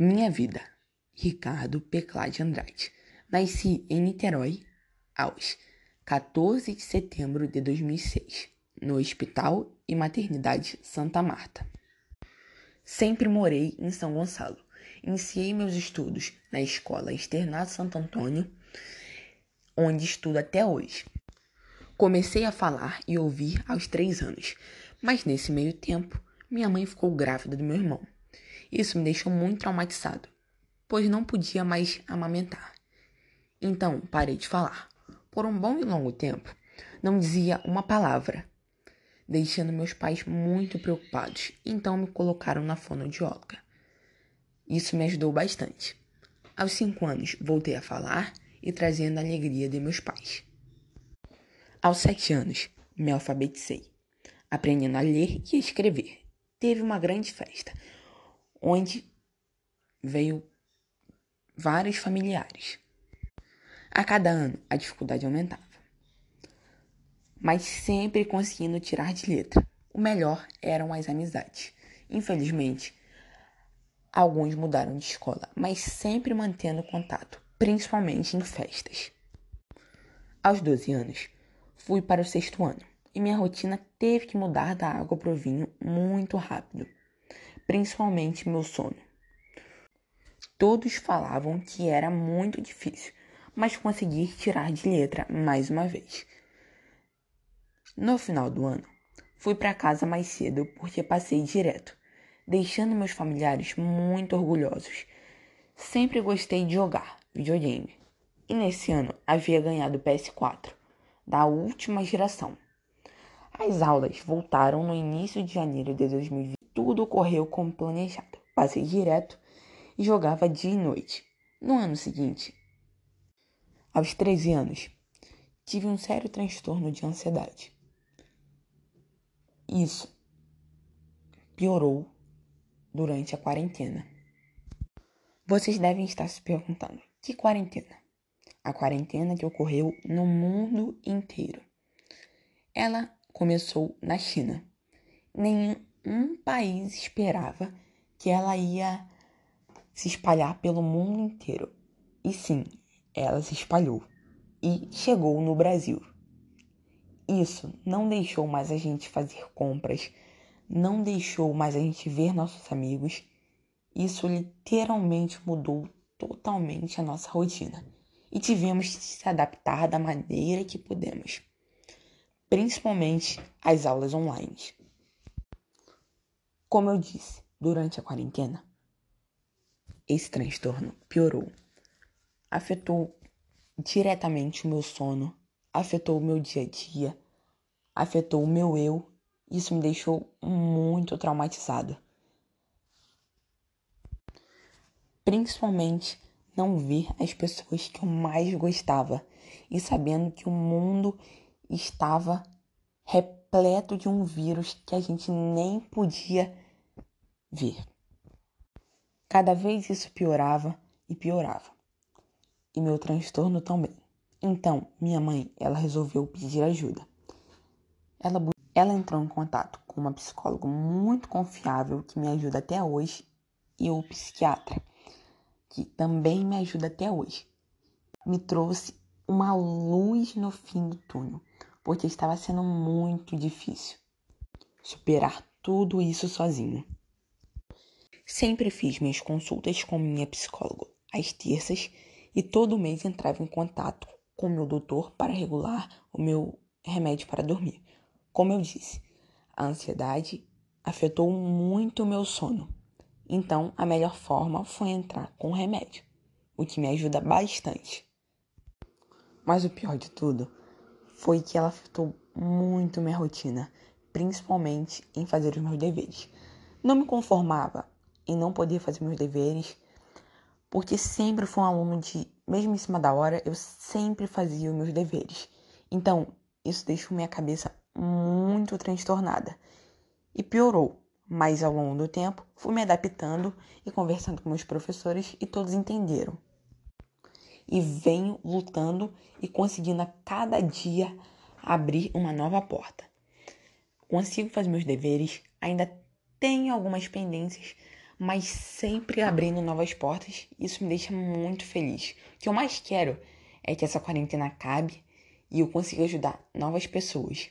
Minha vida. Ricardo Peclade Andrade. Nasci em Niterói aos 14 de setembro de 2006, no Hospital e Maternidade Santa Marta. Sempre morei em São Gonçalo. Iniciei meus estudos na Escola Externato Santo Antônio, onde estudo até hoje. Comecei a falar e ouvir aos três anos, mas nesse meio tempo, minha mãe ficou grávida do meu irmão. Isso me deixou muito traumatizado, pois não podia mais amamentar. Então parei de falar. Por um bom e longo tempo, não dizia uma palavra, deixando meus pais muito preocupados. Então me colocaram na fonoaudióloga. Isso me ajudou bastante. Aos cinco anos, voltei a falar e trazendo a alegria de meus pais. Aos sete anos, me alfabetizei, aprendendo a ler e a escrever. Teve uma grande festa, onde veio vários familiares. A cada ano a dificuldade aumentava, mas sempre conseguindo tirar de letra. O melhor eram as amizades. Infelizmente, alguns mudaram de escola, mas sempre mantendo contato, principalmente em festas. Aos 12 anos, fui para o sexto ano e minha rotina teve que mudar da água para o vinho muito rápido principalmente meu sono. Todos falavam que era muito difícil, mas consegui tirar de letra mais uma vez. No final do ano, fui para casa mais cedo porque passei direto, deixando meus familiares muito orgulhosos. Sempre gostei de jogar videogame, e nesse ano havia ganhado o PS4, da última geração. As aulas voltaram no início de janeiro de 2020 tudo ocorreu como planejado. Passei direto e jogava dia e noite. No ano seguinte, aos 13 anos, tive um sério transtorno de ansiedade. Isso piorou durante a quarentena. Vocês devem estar se perguntando: que quarentena? A quarentena que ocorreu no mundo inteiro. Ela começou na China. Nenhum um país esperava que ela ia se espalhar pelo mundo inteiro. E sim, ela se espalhou e chegou no Brasil. Isso não deixou mais a gente fazer compras, não deixou mais a gente ver nossos amigos. Isso literalmente mudou totalmente a nossa rotina e tivemos que se adaptar da maneira que pudemos, principalmente às aulas online. Como eu disse, durante a quarentena, esse transtorno piorou. Afetou diretamente o meu sono, afetou o meu dia a dia, afetou o meu eu. Isso me deixou muito traumatizada. Principalmente não ver as pessoas que eu mais gostava e sabendo que o mundo estava repleto de um vírus que a gente nem podia ver. Cada vez isso piorava e piorava. E meu transtorno também. Então, minha mãe, ela resolveu pedir ajuda. Ela, ela entrou em contato com uma psicóloga muito confiável que me ajuda até hoje e o psiquiatra, que também me ajuda até hoje. Me trouxe uma luz no fim do túnel porque estava sendo muito difícil superar tudo isso sozinho. Sempre fiz minhas consultas com minha psicóloga às terças e todo mês entrava em contato com meu doutor para regular o meu remédio para dormir. Como eu disse, a ansiedade afetou muito o meu sono. Então, a melhor forma foi entrar com o remédio, o que me ajuda bastante. Mas o pior de tudo foi que ela afetou muito minha rotina, principalmente em fazer os meus deveres. Não me conformava em não poder fazer meus deveres, porque sempre fui um aluno de, mesmo em cima da hora, eu sempre fazia os meus deveres. Então, isso deixou minha cabeça muito transtornada e piorou. Mas ao longo do tempo, fui me adaptando e conversando com meus professores e todos entenderam e venho lutando e conseguindo a cada dia abrir uma nova porta. Consigo fazer meus deveres, ainda tenho algumas pendências, mas sempre abrindo novas portas. Isso me deixa muito feliz. O que eu mais quero é que essa quarentena acabe e eu consiga ajudar novas pessoas.